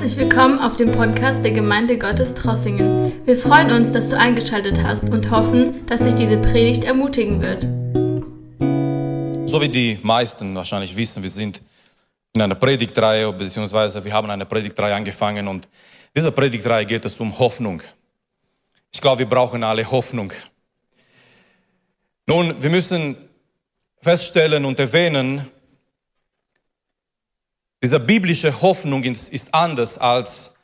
Herzlich willkommen auf dem Podcast der Gemeinde Gottes Trossingen. Wir freuen uns, dass du eingeschaltet hast und hoffen, dass dich diese Predigt ermutigen wird. So wie die meisten wahrscheinlich wissen, wir sind in einer Predigtreihe, beziehungsweise wir haben eine Predigtreihe angefangen und dieser Predigtreihe geht es um Hoffnung. Ich glaube, wir brauchen alle Hoffnung. Nun, wir müssen feststellen und erwähnen, diese biblische Hoffnung ist anders als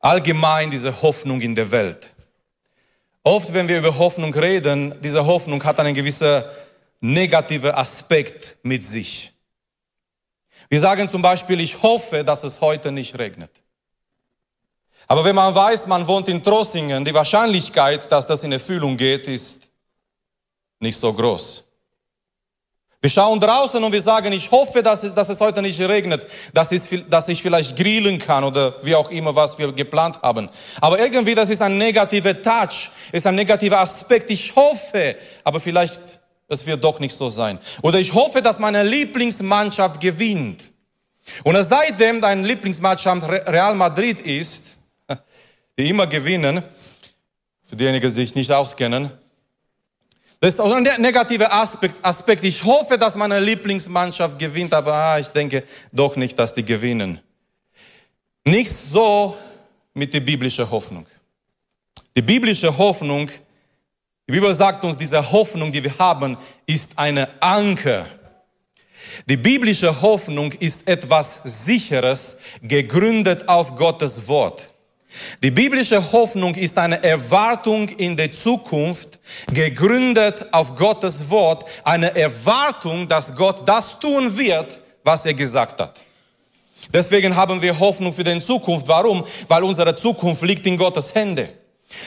allgemein diese Hoffnung in der Welt. Oft, wenn wir über Hoffnung reden, diese Hoffnung hat einen gewissen negativen Aspekt mit sich. Wir sagen zum Beispiel, ich hoffe, dass es heute nicht regnet. Aber wenn man weiß, man wohnt in Trossingen, die Wahrscheinlichkeit, dass das in Erfüllung geht, ist nicht so groß. Wir schauen draußen und wir sagen, ich hoffe, dass es, dass es heute nicht regnet, dass, es, dass ich vielleicht grillen kann oder wie auch immer, was wir geplant haben. Aber irgendwie, das ist ein negativer Touch, ist ein negativer Aspekt. Ich hoffe, aber vielleicht, es wird doch nicht so sein. Oder ich hoffe, dass meine Lieblingsmannschaft gewinnt. Und seitdem dein Lieblingsmannschaft Real Madrid ist, die immer gewinnen, für diejenigen, die sich nicht auskennen, das ist auch ein negativer Aspekt, Aspekt. Ich hoffe, dass meine Lieblingsmannschaft gewinnt, aber ah, ich denke doch nicht, dass die gewinnen. Nicht so mit der biblischen Hoffnung. Die biblische Hoffnung, die Bibel sagt uns, diese Hoffnung, die wir haben, ist eine Anker. Die biblische Hoffnung ist etwas Sicheres, gegründet auf Gottes Wort. Die biblische Hoffnung ist eine Erwartung in der Zukunft, gegründet auf Gottes Wort, eine Erwartung, dass Gott das tun wird, was er gesagt hat. Deswegen haben wir Hoffnung für die Zukunft. Warum? Weil unsere Zukunft liegt in Gottes Hände.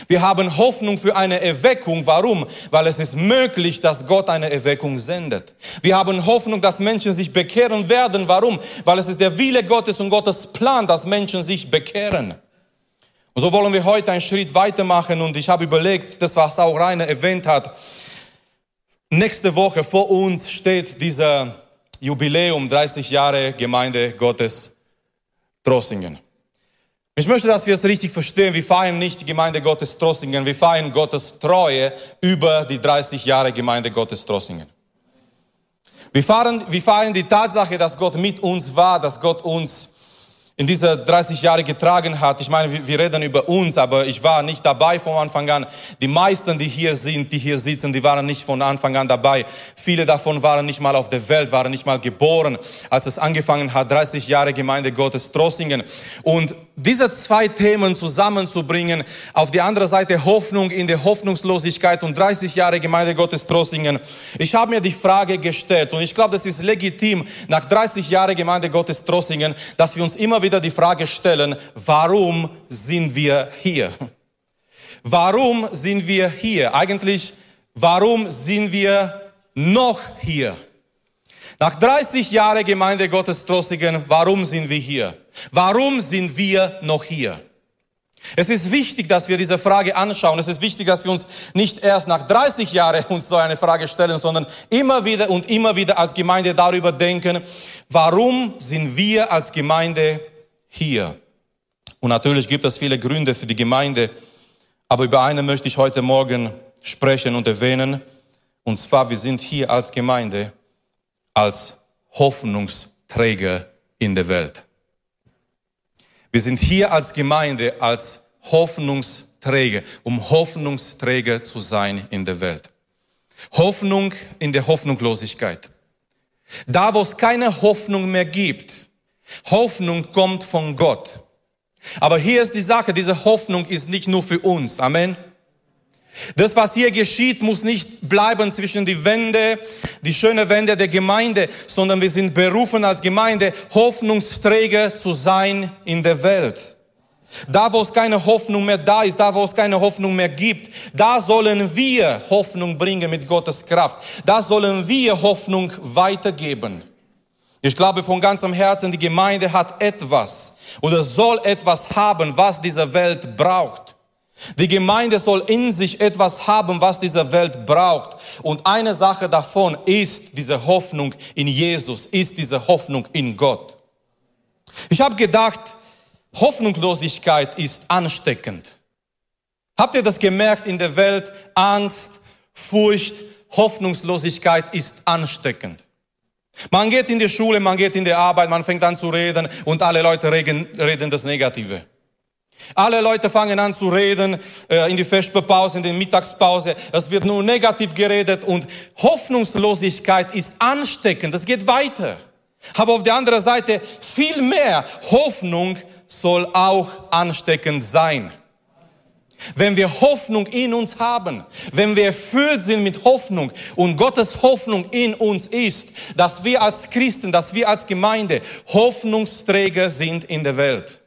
Wir haben Hoffnung für eine Erweckung. Warum? Weil es ist möglich, dass Gott eine Erweckung sendet. Wir haben Hoffnung, dass Menschen sich bekehren werden. Warum? Weil es ist der Wille Gottes und Gottes Plan, dass Menschen sich bekehren. Und so wollen wir heute einen Schritt weitermachen und ich habe überlegt, das was auch Rainer erwähnt hat, nächste Woche vor uns steht dieser Jubiläum 30 Jahre Gemeinde Gottes Trossingen. Ich möchte, dass wir es richtig verstehen. Wir feiern nicht die Gemeinde Gottes Trossingen, wir feiern Gottes Treue über die 30 Jahre Gemeinde Gottes Trossingen. Wir feiern, wir feiern die Tatsache, dass Gott mit uns war, dass Gott uns in dieser 30 Jahre getragen hat. Ich meine, wir reden über uns, aber ich war nicht dabei von Anfang an. Die meisten, die hier sind, die hier sitzen, die waren nicht von Anfang an dabei. Viele davon waren nicht mal auf der Welt, waren nicht mal geboren, als es angefangen hat, 30 Jahre Gemeinde Gottes Trossingen. Und diese zwei Themen zusammenzubringen, auf die andere Seite Hoffnung in der Hoffnungslosigkeit und 30 Jahre Gemeinde Gottes Trossingen. Ich habe mir die Frage gestellt und ich glaube, das ist legitim, nach 30 Jahren Gemeinde Gottes Trossingen, dass wir uns immer wieder die Frage stellen, warum sind wir hier? Warum sind wir hier? Eigentlich, warum sind wir noch hier? Nach 30 Jahren Gemeinde Gottes Trossingen, warum sind wir hier? Warum sind wir noch hier? Es ist wichtig, dass wir diese Frage anschauen. Es ist wichtig, dass wir uns nicht erst nach 30 Jahren uns so eine Frage stellen, sondern immer wieder und immer wieder als Gemeinde darüber denken, warum sind wir als Gemeinde hier. Und natürlich gibt es viele Gründe für die Gemeinde, aber über eine möchte ich heute Morgen sprechen und erwähnen. Und zwar, wir sind hier als Gemeinde, als Hoffnungsträger in der Welt. Wir sind hier als Gemeinde, als Hoffnungsträger, um Hoffnungsträger zu sein in der Welt. Hoffnung in der Hoffnungslosigkeit. Da, wo es keine Hoffnung mehr gibt, Hoffnung kommt von Gott. Aber hier ist die Sache, diese Hoffnung ist nicht nur für uns. Amen. Das, was hier geschieht, muss nicht bleiben zwischen die Wände, die schöne Wände der Gemeinde, sondern wir sind berufen als Gemeinde, Hoffnungsträger zu sein in der Welt. Da, wo es keine Hoffnung mehr da ist, da, wo es keine Hoffnung mehr gibt, da sollen wir Hoffnung bringen mit Gottes Kraft. Da sollen wir Hoffnung weitergeben. Ich glaube von ganzem Herzen, die Gemeinde hat etwas oder soll etwas haben, was diese Welt braucht. Die Gemeinde soll in sich etwas haben, was diese Welt braucht. Und eine Sache davon ist diese Hoffnung in Jesus, ist diese Hoffnung in Gott. Ich habe gedacht, Hoffnungslosigkeit ist ansteckend. Habt ihr das gemerkt in der Welt? Angst, Furcht, Hoffnungslosigkeit ist ansteckend. Man geht in die Schule, man geht in die Arbeit, man fängt an zu reden und alle Leute reden, reden das Negative. Alle Leute fangen an zu reden äh, in die Vesperpause, in der Mittagspause. Es wird nur negativ geredet und Hoffnungslosigkeit ist ansteckend. Das geht weiter. Aber auf der anderen Seite viel mehr Hoffnung soll auch ansteckend sein. Wenn wir Hoffnung in uns haben, wenn wir erfüllt sind mit Hoffnung und Gottes Hoffnung in uns ist, dass wir als Christen, dass wir als Gemeinde Hoffnungsträger sind in der Welt.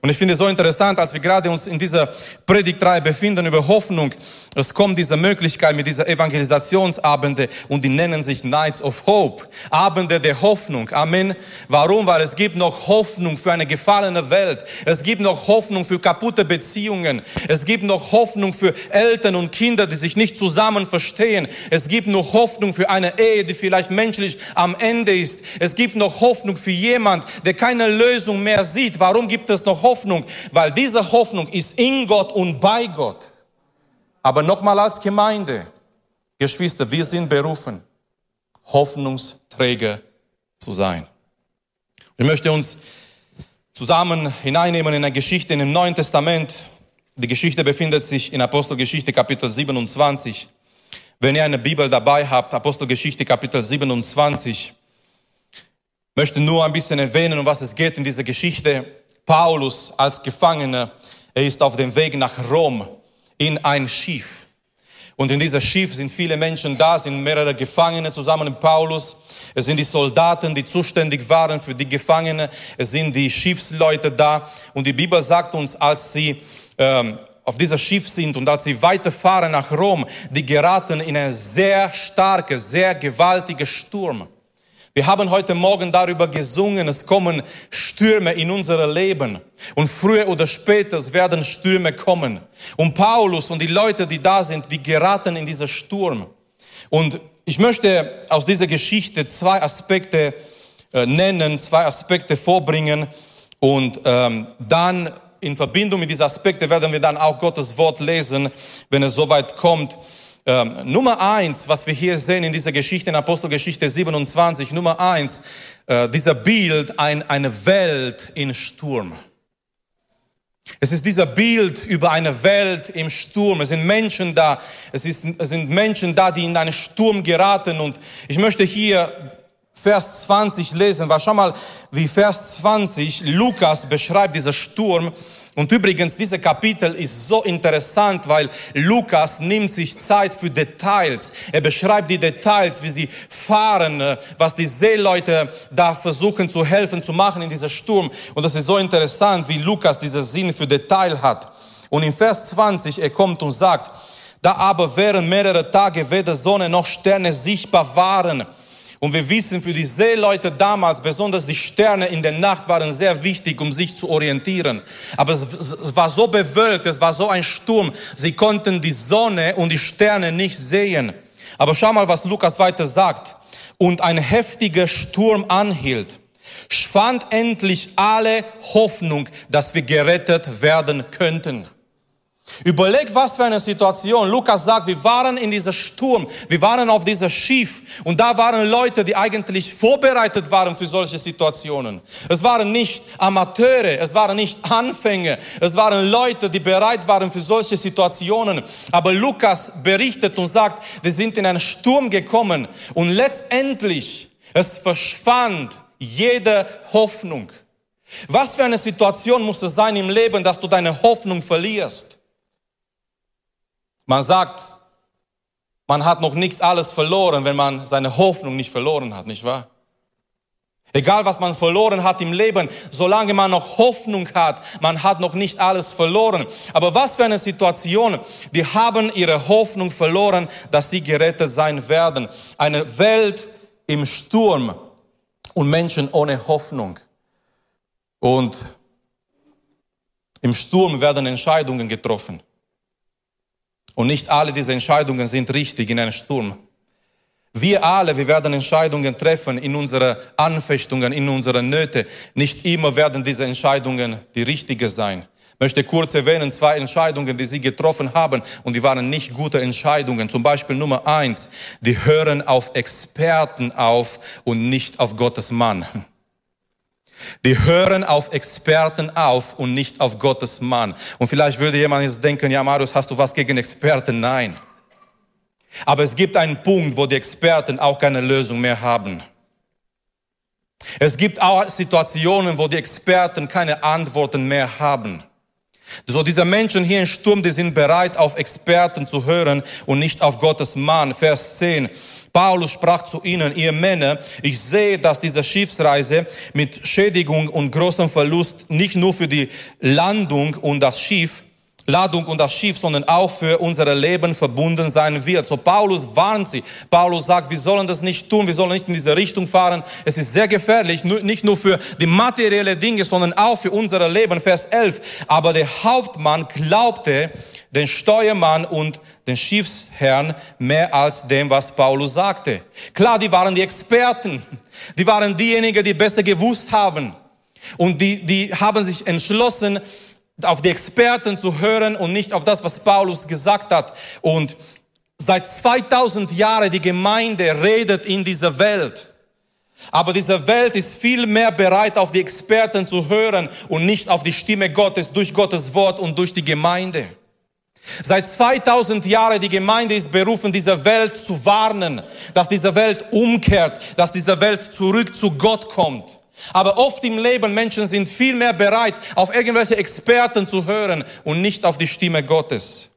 Und ich finde es so interessant, als wir gerade uns in dieser Predigtreihe befinden über Hoffnung, es kommt diese Möglichkeit mit dieser Evangelisationsabende und die nennen sich Nights of Hope, Abende der Hoffnung. Amen. Warum? Weil es gibt noch Hoffnung für eine gefallene Welt. Es gibt noch Hoffnung für kaputte Beziehungen. Es gibt noch Hoffnung für Eltern und Kinder, die sich nicht zusammen verstehen. Es gibt noch Hoffnung für eine Ehe, die vielleicht menschlich am Ende ist. Es gibt noch Hoffnung für jemand, der keine Lösung mehr sieht. Warum gibt es noch Hoffnung? Weil diese Hoffnung ist in Gott und bei Gott. Aber nochmal als Gemeinde, Geschwister, wir sind berufen, Hoffnungsträger zu sein. Ich möchte uns zusammen hineinnehmen in eine Geschichte in dem Neuen Testament. Die Geschichte befindet sich in Apostelgeschichte Kapitel 27. Wenn ihr eine Bibel dabei habt, Apostelgeschichte Kapitel 27, möchte nur ein bisschen erwähnen, um was es geht in dieser Geschichte. Paulus als Gefangener, er ist auf dem Weg nach Rom in ein Schiff. Und in dieser Schiff sind viele Menschen da, sind mehrere Gefangene zusammen mit Paulus. Es sind die Soldaten, die zuständig waren für die Gefangene. Es sind die Schiffsleute da. Und die Bibel sagt uns, als sie ähm, auf dieser Schiff sind und als sie weiterfahren nach Rom, die geraten in einen sehr starke, sehr gewaltige Sturm. Wir haben heute Morgen darüber gesungen, es kommen Stürme in unser Leben. Und früher oder später werden Stürme kommen. Und Paulus und die Leute, die da sind, die geraten in diesen Sturm. Und ich möchte aus dieser Geschichte zwei Aspekte äh, nennen, zwei Aspekte vorbringen. Und ähm, dann in Verbindung mit diesen Aspekten werden wir dann auch Gottes Wort lesen, wenn es soweit kommt. Ähm, Nummer eins, was wir hier sehen in dieser Geschichte, in Apostelgeschichte 27, Nummer eins, äh, dieser Bild, ein, eine Welt in Sturm. Es ist dieser Bild über eine Welt im Sturm. Es sind Menschen da, es, ist, es sind Menschen da, die in einen Sturm geraten. Und ich möchte hier Vers 20 lesen, weil schau mal, wie Vers 20 Lukas beschreibt dieser Sturm. Und übrigens, dieser Kapitel ist so interessant, weil Lukas nimmt sich Zeit für Details. Er beschreibt die Details, wie sie fahren, äh, was die Seeleute da versuchen zu helfen, zu machen in dieser Sturm. Und das ist so interessant, wie Lukas diesen Sinn für Detail hat. Und in Vers 20, er kommt und sagt, da aber während mehrere Tage weder Sonne noch Sterne sichtbar waren, und wir wissen, für die Seeleute damals, besonders die Sterne in der Nacht waren sehr wichtig, um sich zu orientieren. Aber es, war so bewölkt, es war so ein Sturm, sie konnten die Sonne und die Sterne nicht sehen. Aber schau mal, was Lukas weiter sagt. Und ein heftiger Sturm anhielt, schwand endlich alle Hoffnung, dass wir gerettet werden könnten. Überleg, was für eine Situation. Lukas sagt, wir waren in dieser Sturm, wir waren auf dieser Schiff und da waren Leute, die eigentlich vorbereitet waren für solche Situationen. Es waren nicht Amateure, es waren nicht Anfänger, es waren Leute, die bereit waren für solche Situationen. Aber Lukas berichtet und sagt, wir sind in einen Sturm gekommen und letztendlich, es verschwand jede Hoffnung. Was für eine Situation muss es sein im Leben, dass du deine Hoffnung verlierst? Man sagt, man hat noch nichts alles verloren, wenn man seine Hoffnung nicht verloren hat, nicht wahr? Egal was man verloren hat im Leben, solange man noch Hoffnung hat, man hat noch nicht alles verloren. Aber was für eine Situation, die haben ihre Hoffnung verloren, dass sie gerettet sein werden. Eine Welt im Sturm und Menschen ohne Hoffnung. Und im Sturm werden Entscheidungen getroffen. Und nicht alle diese Entscheidungen sind richtig in einem Sturm. Wir alle, wir werden Entscheidungen treffen in unsere Anfechtungen, in unsere Nöte. Nicht immer werden diese Entscheidungen die richtige sein. Ich möchte kurz erwähnen, zwei Entscheidungen, die Sie getroffen haben und die waren nicht gute Entscheidungen. Zum Beispiel Nummer eins, die hören auf Experten auf und nicht auf Gottes Mann. Die hören auf Experten auf und nicht auf Gottes Mann. Und vielleicht würde jemand jetzt denken, ja Marius, hast du was gegen Experten? Nein. Aber es gibt einen Punkt, wo die Experten auch keine Lösung mehr haben. Es gibt auch Situationen, wo die Experten keine Antworten mehr haben. So diese Menschen hier im Sturm, die sind bereit, auf Experten zu hören und nicht auf Gottes Mann. Vers 10. Paulus sprach zu ihnen, ihr Männer, ich sehe, dass diese Schiffsreise mit Schädigung und großem Verlust nicht nur für die Landung und das Schiff, Ladung und das Schiff, sondern auch für unser Leben verbunden sein wird. So Paulus warnt sie. Paulus sagt, wir sollen das nicht tun, wir sollen nicht in diese Richtung fahren. Es ist sehr gefährlich, nicht nur für die materielle Dinge, sondern auch für unser Leben. Vers 11. Aber der Hauptmann glaubte den Steuermann und den Schiffsherrn mehr als dem, was Paulus sagte. Klar, die waren die Experten. Die waren diejenigen, die besser gewusst haben. Und die, die haben sich entschlossen, auf die Experten zu hören und nicht auf das, was Paulus gesagt hat. Und seit 2000 Jahren die Gemeinde redet in dieser Welt. Aber diese Welt ist viel mehr bereit, auf die Experten zu hören und nicht auf die Stimme Gottes durch Gottes Wort und durch die Gemeinde. Seit 2000 Jahren die Gemeinde ist berufen, diese Welt zu warnen, dass diese Welt umkehrt, dass diese Welt zurück zu Gott kommt. Aber oft im Leben Menschen sind viel mehr bereit, auf irgendwelche Experten zu hören und nicht auf die Stimme Gottes.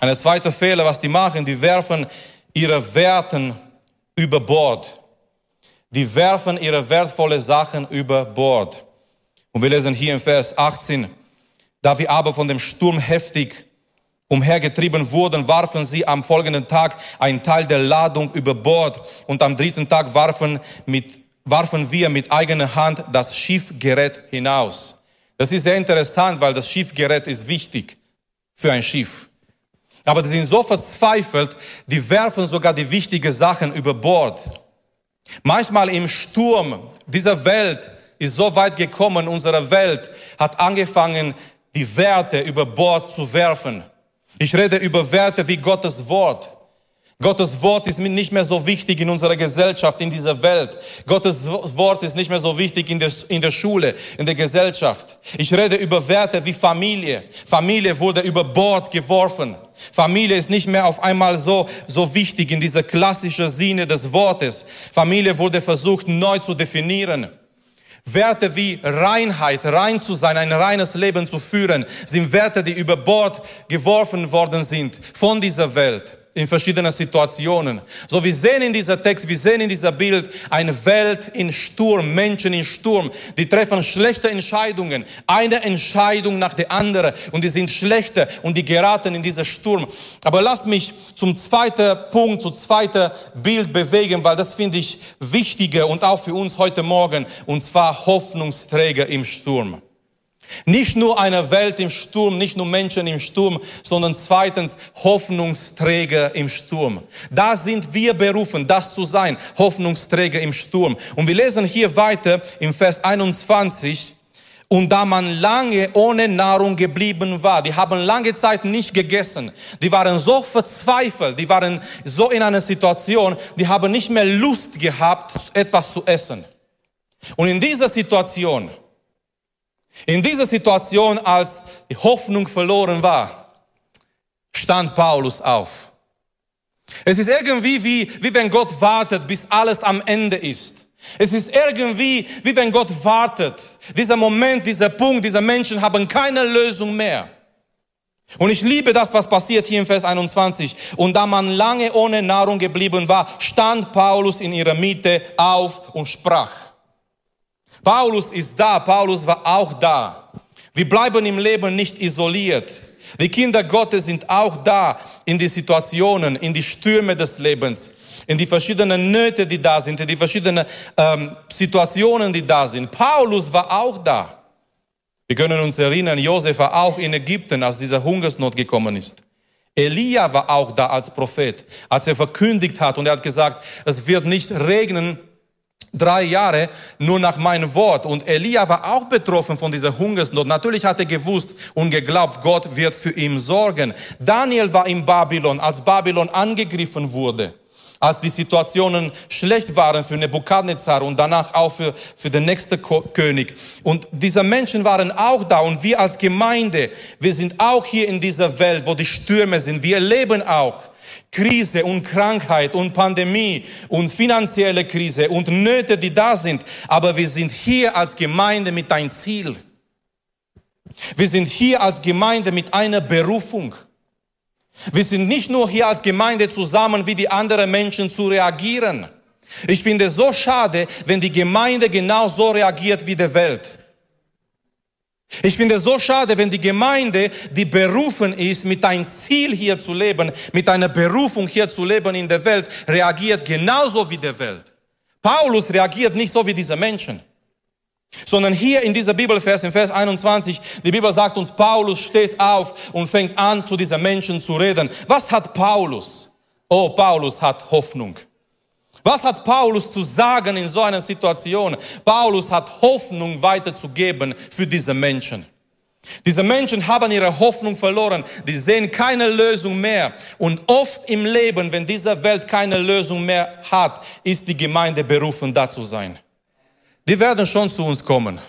Eine zweite Fehler, was die machen, die werfen ihre Werten über Bord. Die werfen ihre wertvolle Sachen über Bord. Und wir lesen hier im Vers 18, da wir aber von dem Sturm heftig umhergetrieben wurden, warfen sie am folgenden Tag einen Teil der Ladung über Bord und am dritten Tag warfen mit warfen wir mit eigener Hand das Schiffgerät hinaus. Das ist sehr interessant, weil das Schiffgerät ist wichtig für ein Schiff. Aber die sind so verzweifelt, die werfen sogar die wichtigen Sachen über Bord. Manchmal im Sturm dieser Welt ist so weit gekommen, unsere Welt hat angefangen, die Werte über Bord zu werfen. Ich rede über Werte wie Gottes Wort. Gottes Wort ist nicht mehr so wichtig in unserer Gesellschaft, in dieser Welt. Gottes Wort ist nicht mehr so wichtig in der, in der Schule, in der Gesellschaft. Ich rede über Werte wie Familie. Familie wurde über Bord geworfen. Familie ist nicht mehr auf einmal so, so wichtig in dieser klassischen Sinne des Wortes. Familie wurde versucht neu zu definieren. Werte wie Reinheit, rein zu sein, ein reines Leben zu führen, sind Werte, die über Bord geworfen worden sind von dieser Welt in verschiedenen Situationen. So, wir sehen in dieser Text, wir sehen in dieser Bild eine Welt in Sturm, Menschen in Sturm, die treffen schlechte Entscheidungen, eine Entscheidung nach der anderen und die sind schlechte und die geraten in diesen Sturm. Aber lass mich zum zweiten Punkt, zum zweiten Bild bewegen, weil das finde ich wichtiger und auch für uns heute Morgen, und zwar Hoffnungsträger im Sturm. Nicht nur eine Welt im Sturm, nicht nur Menschen im Sturm, sondern zweitens Hoffnungsträger im Sturm. Da sind wir berufen, das zu sein, Hoffnungsträger im Sturm. Und wir lesen hier weiter im Vers 21, und da man lange ohne Nahrung geblieben war, die haben lange Zeit nicht gegessen, die waren so verzweifelt, die waren so in einer Situation, die haben nicht mehr Lust gehabt, etwas zu essen. Und in dieser Situation, in dieser Situation, als die Hoffnung verloren war, stand Paulus auf. Es ist irgendwie wie, wie wenn Gott wartet, bis alles am Ende ist. Es ist irgendwie wie wenn Gott wartet. Dieser Moment, dieser Punkt, diese Menschen haben keine Lösung mehr. Und ich liebe das, was passiert hier im Vers 21. Und da man lange ohne Nahrung geblieben war, stand Paulus in ihrer Mitte auf und sprach. Paulus ist da, Paulus war auch da. Wir bleiben im Leben nicht isoliert. Die Kinder Gottes sind auch da in die Situationen, in die Stürme des Lebens, in die verschiedenen Nöte, die da sind, in die verschiedenen ähm, Situationen, die da sind. Paulus war auch da. Wir können uns erinnern, Josef war auch in Ägypten, als dieser Hungersnot gekommen ist. Elia war auch da als Prophet, als er verkündigt hat und er hat gesagt, es wird nicht regnen drei Jahre nur nach meinem Wort. Und Elia war auch betroffen von dieser Hungersnot. Natürlich hat er gewusst und geglaubt, Gott wird für ihn sorgen. Daniel war in Babylon, als Babylon angegriffen wurde als die Situationen schlecht waren für Nebukadnezar und danach auch für, für den nächsten König. Und diese Menschen waren auch da und wir als Gemeinde, wir sind auch hier in dieser Welt, wo die Stürme sind. Wir leben auch Krise und Krankheit und Pandemie und finanzielle Krise und Nöte, die da sind. Aber wir sind hier als Gemeinde mit ein Ziel. Wir sind hier als Gemeinde mit einer Berufung. Wir sind nicht nur hier als Gemeinde zusammen, wie die anderen Menschen zu reagieren. Ich finde es so schade, wenn die Gemeinde genau so reagiert wie die Welt. Ich finde es so schade, wenn die Gemeinde, die berufen ist, mit einem Ziel hier zu leben, mit einer Berufung hier zu leben in der Welt, reagiert genauso wie die Welt. Paulus reagiert nicht so wie diese Menschen. Sondern hier in dieser Bibelvers, in Vers 21, die Bibel sagt uns, Paulus steht auf und fängt an, zu diesen Menschen zu reden. Was hat Paulus? Oh, Paulus hat Hoffnung. Was hat Paulus zu sagen in so einer Situation? Paulus hat Hoffnung weiterzugeben für diese Menschen. Diese Menschen haben ihre Hoffnung verloren. Die sehen keine Lösung mehr. Und oft im Leben, wenn diese Welt keine Lösung mehr hat, ist die Gemeinde berufen, da zu sein die werden schon zu uns kommen.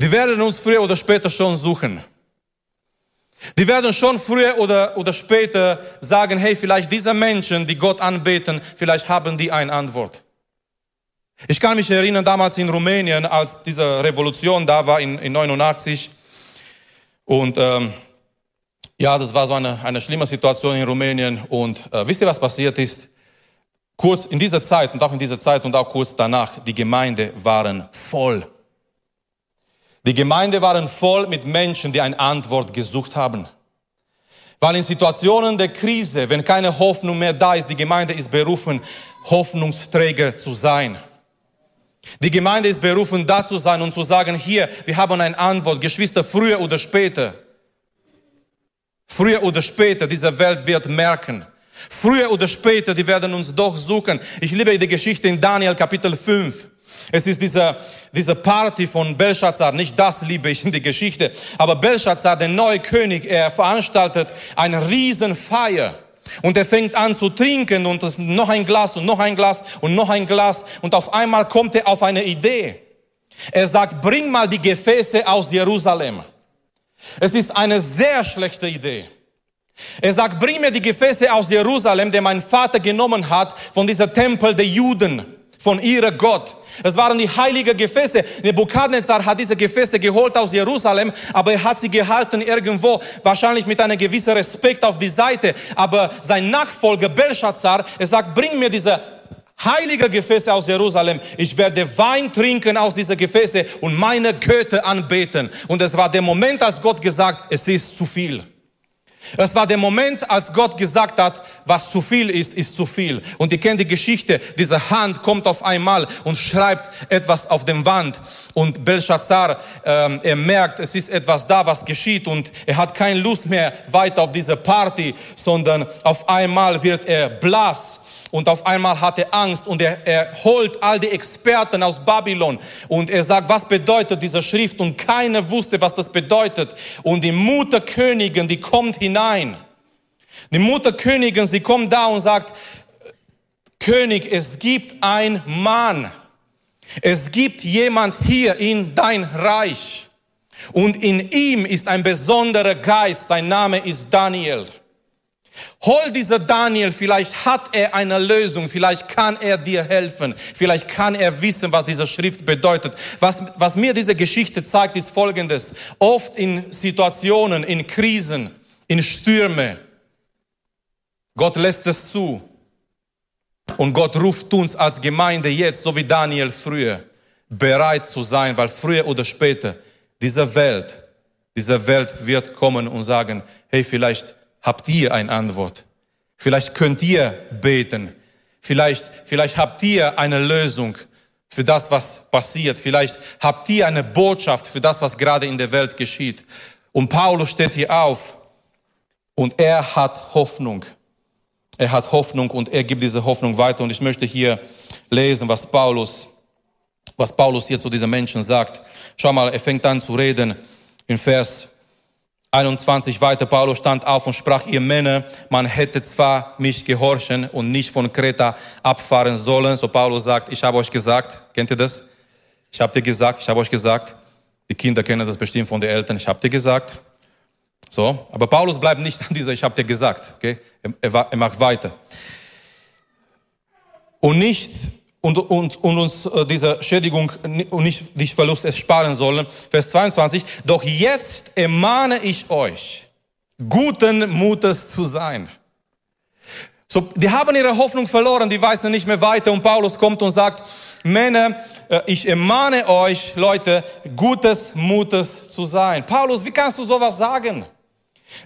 Die werden uns früher oder später schon suchen. Die werden schon früher oder, oder später sagen, hey, vielleicht diese Menschen, die Gott anbeten, vielleicht haben die eine Antwort. Ich kann mich erinnern, damals in Rumänien, als diese Revolution da war in, in 89. Und ähm, ja, das war so eine, eine schlimme Situation in Rumänien. Und äh, wisst ihr, was passiert ist? Kurz in dieser Zeit und auch in dieser Zeit und auch kurz danach, die Gemeinde waren voll. Die Gemeinde waren voll mit Menschen, die eine Antwort gesucht haben. Weil in Situationen der Krise, wenn keine Hoffnung mehr da ist, die Gemeinde ist berufen, Hoffnungsträger zu sein. Die Gemeinde ist berufen, da zu sein und zu sagen, hier, wir haben eine Antwort, Geschwister, früher oder später. Früher oder später, diese Welt wird merken, Früher oder später, die werden uns doch suchen. Ich liebe die Geschichte in Daniel Kapitel 5. Es ist diese, diese Party von Belshazzar, nicht das liebe ich in die Geschichte, aber Belshazzar, der neue König, er veranstaltet eine Riesenfeier. Und er fängt an zu trinken und es noch ein Glas und noch ein Glas und noch ein Glas und auf einmal kommt er auf eine Idee. Er sagt, bring mal die Gefäße aus Jerusalem. Es ist eine sehr schlechte Idee. Er sagt, bring mir die Gefäße aus Jerusalem, die mein Vater genommen hat, von dieser Tempel der Juden, von ihrer Gott. Es waren die heiligen Gefäße. Nebukadnezar hat diese Gefäße geholt aus Jerusalem, aber er hat sie gehalten irgendwo, wahrscheinlich mit einem gewissen Respekt auf die Seite. Aber sein Nachfolger Belshazzar, er sagt, bring mir diese heilige Gefäße aus Jerusalem. Ich werde Wein trinken aus dieser Gefäße und meine Götter anbeten. Und es war der Moment, als Gott gesagt, es ist zu viel. Es war der Moment, als Gott gesagt hat, was zu viel ist, ist zu viel. Und ihr kennt die Geschichte, diese Hand kommt auf einmal und schreibt etwas auf dem Wand. Und Belshazzar, ähm, er merkt, es ist etwas da, was geschieht. Und er hat keine Lust mehr weiter auf diese Party, sondern auf einmal wird er blass und auf einmal hat er Angst und er, er holt all die Experten aus Babylon und er sagt, was bedeutet diese Schrift? Und keiner wusste, was das bedeutet. Und die Mutterkönigin, die kommt hinein. Die Mutterkönigin, sie kommt da und sagt, König, es gibt ein Mann. Es gibt jemand hier in dein Reich. Und in ihm ist ein besonderer Geist. Sein Name ist Daniel. Hol dieser Daniel, vielleicht hat er eine Lösung, vielleicht kann er dir helfen, vielleicht kann er wissen, was diese Schrift bedeutet. Was, was mir diese Geschichte zeigt, ist Folgendes. Oft in Situationen, in Krisen, in Stürme, Gott lässt es zu. Und Gott ruft uns als Gemeinde jetzt, so wie Daniel früher, bereit zu sein, weil früher oder später diese Welt, diese Welt wird kommen und sagen, hey, vielleicht habt ihr eine Antwort. Vielleicht könnt ihr beten. Vielleicht, vielleicht habt ihr eine Lösung für das, was passiert. Vielleicht habt ihr eine Botschaft für das, was gerade in der Welt geschieht. Und Paulus steht hier auf Und er hat Hoffnung. Er hat Hoffnung und er gibt diese Hoffnung weiter. Und ich möchte hier lesen, was Paulus, was Paulus hier zu diesen Menschen sagt. Schau mal, er fängt an zu reden in Vers 21 weiter. Paulus stand auf und sprach, ihr Männer, man hätte zwar mich gehorchen und nicht von Kreta abfahren sollen. So Paulus sagt, ich habe euch gesagt, kennt ihr das? Ich habe dir gesagt, ich habe euch gesagt. Die Kinder kennen das bestimmt von den Eltern. Ich habe dir gesagt. So, aber Paulus bleibt nicht an dieser, ich habe dir gesagt. Okay? Er, er, er macht weiter. Und nicht und, und, und uns äh, diese Schädigung und nicht, nicht Verlust ersparen sollen. Vers 22. Doch jetzt ermahne ich euch, guten Mutes zu sein. So, die haben ihre Hoffnung verloren, die weißen nicht mehr weiter und Paulus kommt und sagt, Männer, äh, ich ermahne euch, Leute, gutes Mutes zu sein. Paulus, wie kannst du sowas sagen?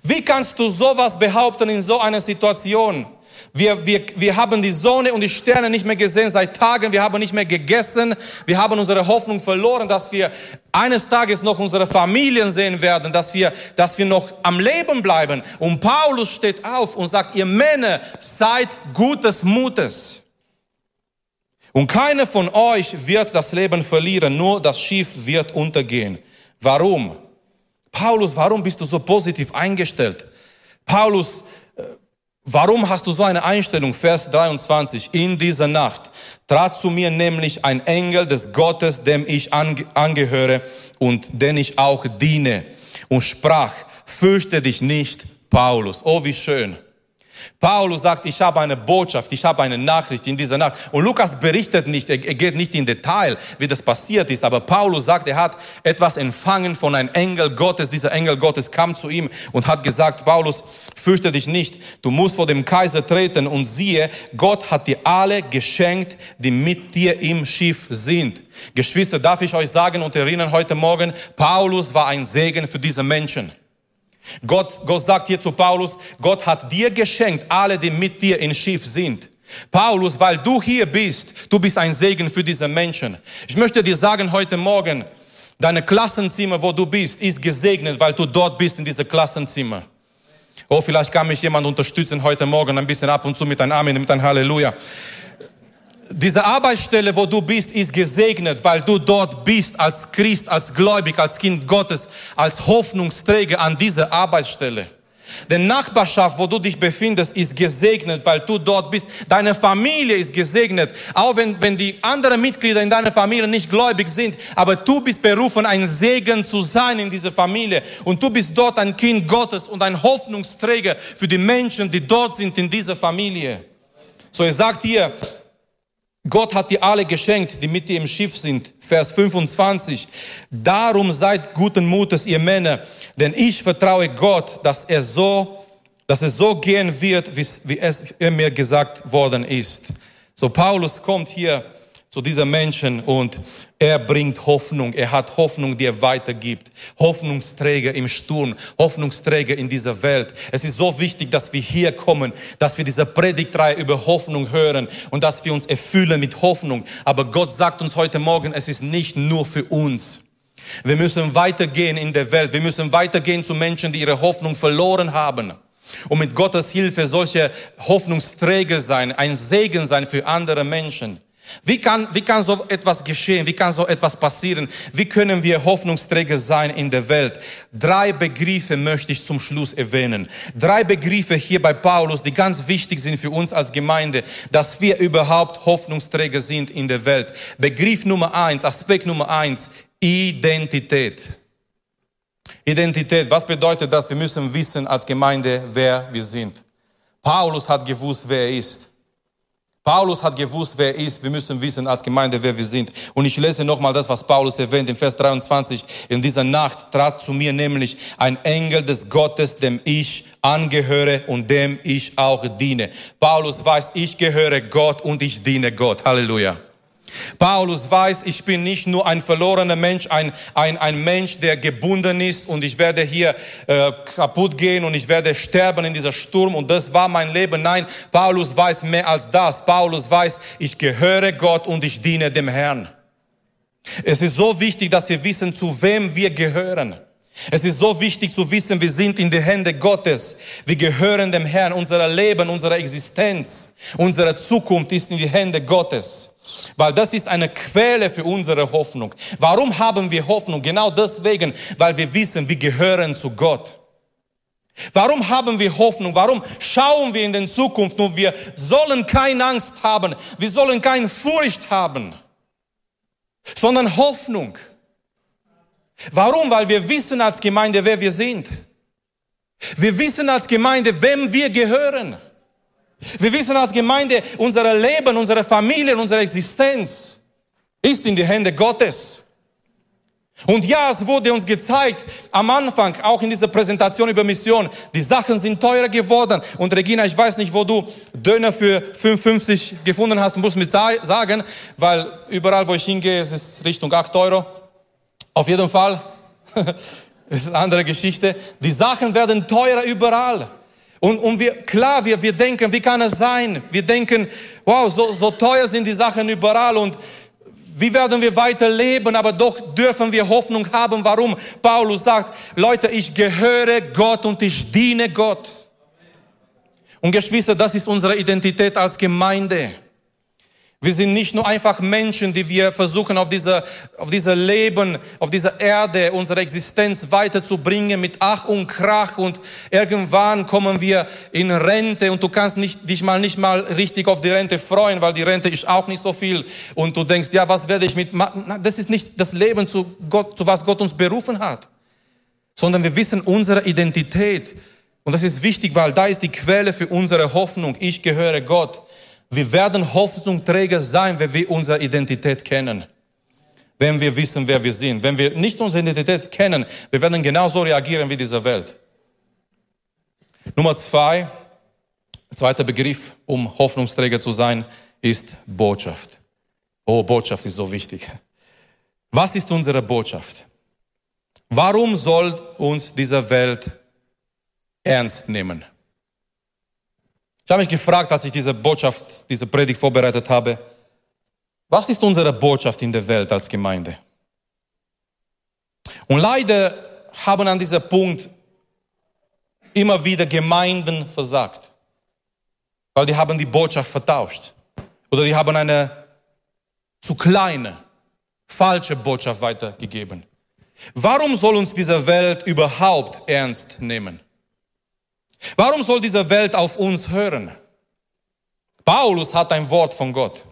Wie kannst du sowas behaupten in so einer Situation? Wir, wir, wir haben die Sonne und die Sterne nicht mehr gesehen seit Tagen. Wir haben nicht mehr gegessen. Wir haben unsere Hoffnung verloren, dass wir eines Tages noch unsere Familien sehen werden, dass wir, dass wir noch am Leben bleiben. Und Paulus steht auf und sagt, ihr Männer, seid gutes Mutes. Und keiner von euch wird das Leben verlieren, nur das Schiff wird untergehen. Warum? Paulus, warum bist du so positiv eingestellt? Paulus, warum hast du so eine Einstellung? Vers 23. In dieser Nacht trat zu mir nämlich ein Engel des Gottes, dem ich angehöre und den ich auch diene und sprach, fürchte dich nicht, Paulus. Oh, wie schön. Paulus sagt, ich habe eine Botschaft, ich habe eine Nachricht in dieser Nacht. Und Lukas berichtet nicht, er geht nicht in Detail, wie das passiert ist, aber Paulus sagt, er hat etwas empfangen von einem Engel Gottes. Dieser Engel Gottes kam zu ihm und hat gesagt, Paulus, fürchte dich nicht, du musst vor dem Kaiser treten und siehe, Gott hat dir alle geschenkt, die mit dir im Schiff sind. Geschwister, darf ich euch sagen und erinnern heute Morgen, Paulus war ein Segen für diese Menschen. Gott, Gott sagt hier zu Paulus, Gott hat dir geschenkt, alle, die mit dir im Schiff sind. Paulus, weil du hier bist, du bist ein Segen für diese Menschen. Ich möchte dir sagen heute Morgen, deine Klassenzimmer, wo du bist, ist gesegnet, weil du dort bist in diesem Klassenzimmer. Oh, vielleicht kann mich jemand unterstützen heute Morgen ein bisschen ab und zu mit einem Amen, mit einem Halleluja diese Arbeitsstelle, wo du bist, ist gesegnet, weil du dort bist als Christ, als Gläubig, als Kind Gottes, als Hoffnungsträger an dieser Arbeitsstelle. Die Nachbarschaft, wo du dich befindest, ist gesegnet, weil du dort bist. Deine Familie ist gesegnet, auch wenn, wenn die anderen Mitglieder in deiner Familie nicht gläubig sind. Aber du bist berufen, ein Segen zu sein in dieser Familie. Und du bist dort ein Kind Gottes und ein Hoffnungsträger für die Menschen, die dort sind in dieser Familie. So, er sagt hier, Gott hat dir alle geschenkt, die mit dir im Schiff sind. Vers 25. Darum seid guten Mutes, ihr Männer, denn ich vertraue Gott, dass er so, dass es so gehen wird, wie, es mir gesagt worden ist. So Paulus kommt hier zu dieser Menschen und er bringt Hoffnung. Er hat Hoffnung, die er weitergibt. Hoffnungsträger im Sturm, Hoffnungsträger in dieser Welt. Es ist so wichtig, dass wir hier kommen, dass wir diese Predigtreihe über Hoffnung hören und dass wir uns erfüllen mit Hoffnung. Aber Gott sagt uns heute Morgen, es ist nicht nur für uns. Wir müssen weitergehen in der Welt. Wir müssen weitergehen zu Menschen, die ihre Hoffnung verloren haben. Und mit Gottes Hilfe solche Hoffnungsträger sein, ein Segen sein für andere Menschen. Wie kann, wie kann so etwas geschehen? Wie kann so etwas passieren? Wie können wir Hoffnungsträger sein in der Welt? Drei Begriffe möchte ich zum Schluss erwähnen. Drei Begriffe hier bei Paulus, die ganz wichtig sind für uns als Gemeinde, dass wir überhaupt Hoffnungsträger sind in der Welt. Begriff Nummer eins, Aspekt Nummer eins, Identität. Identität, was bedeutet das? Wir müssen wissen als Gemeinde, wer wir sind. Paulus hat gewusst, wer er ist. Paulus hat gewusst, wer er ist. Wir müssen wissen als Gemeinde, wer wir sind. Und ich lese nochmal das, was Paulus erwähnt in Vers 23. In dieser Nacht trat zu mir nämlich ein Engel des Gottes, dem ich angehöre und dem ich auch diene. Paulus weiß, ich gehöre Gott und ich diene Gott. Halleluja. Paulus weiß, ich bin nicht nur ein verlorener Mensch, ein, ein, ein Mensch, der gebunden ist und ich werde hier äh, kaputt gehen und ich werde sterben in dieser Sturm und das war mein Leben. Nein, Paulus weiß mehr als das. Paulus weiß, ich gehöre Gott und ich diene dem Herrn. Es ist so wichtig, dass wir wissen, zu wem wir gehören. Es ist so wichtig zu wissen, wir sind in die Hände Gottes. Wir gehören dem Herrn. Unser Leben, unsere Existenz, unsere Zukunft ist in die Hände Gottes. Weil das ist eine Quelle für unsere Hoffnung. Warum haben wir Hoffnung? Genau deswegen, weil wir wissen, wir gehören zu Gott. Warum haben wir Hoffnung? Warum schauen wir in die Zukunft? Und wir sollen keine Angst haben. Wir sollen keine Furcht haben, sondern Hoffnung. Warum? Weil wir wissen als Gemeinde, wer wir sind. Wir wissen als Gemeinde, wem wir gehören. Wir wissen als Gemeinde, unser Leben, unsere Familie, unsere Existenz ist in die Hände Gottes. Und ja, es wurde uns gezeigt am Anfang, auch in dieser Präsentation über Mission, die Sachen sind teurer geworden. Und Regina, ich weiß nicht, wo du Döner für 5,50 gefunden hast, du musst mir sagen, weil überall, wo ich hingehe, es ist Richtung 8 Euro. Auf jeden Fall, das ist eine andere Geschichte, die Sachen werden teurer überall. Und, und wir, klar, wir, wir denken, wie kann es sein? Wir denken, wow, so, so teuer sind die Sachen überall und wie werden wir weiter leben? Aber doch dürfen wir Hoffnung haben. Warum? Paulus sagt, Leute, ich gehöre Gott und ich diene Gott. Und Geschwister, das ist unsere Identität als Gemeinde. Wir sind nicht nur einfach Menschen, die wir versuchen auf dieser, auf dieser Leben, auf dieser Erde unsere Existenz weiterzubringen mit Ach und Krach und irgendwann kommen wir in Rente und du kannst nicht, dich mal nicht mal richtig auf die Rente freuen, weil die Rente ist auch nicht so viel und du denkst, ja, was werde ich mit, das ist nicht das Leben zu Gott, zu was Gott uns berufen hat, sondern wir wissen unsere Identität und das ist wichtig, weil da ist die Quelle für unsere Hoffnung. Ich gehöre Gott. Wir werden Hoffnungsträger sein, wenn wir unsere Identität kennen. Wenn wir wissen, wer wir sind. Wenn wir nicht unsere Identität kennen, wir werden genauso reagieren wie diese Welt. Nummer zwei, zweiter Begriff, um Hoffnungsträger zu sein, ist Botschaft. Oh, Botschaft ist so wichtig. Was ist unsere Botschaft? Warum soll uns diese Welt ernst nehmen? Ich habe mich gefragt, als ich diese Botschaft, diese Predigt vorbereitet habe, was ist unsere Botschaft in der Welt als Gemeinde? Und leider haben an diesem Punkt immer wieder Gemeinden versagt, weil die haben die Botschaft vertauscht oder die haben eine zu kleine, falsche Botschaft weitergegeben. Warum soll uns diese Welt überhaupt ernst nehmen? Warum soll diese Welt auf uns hören? Paulus hat ein Wort von Gott.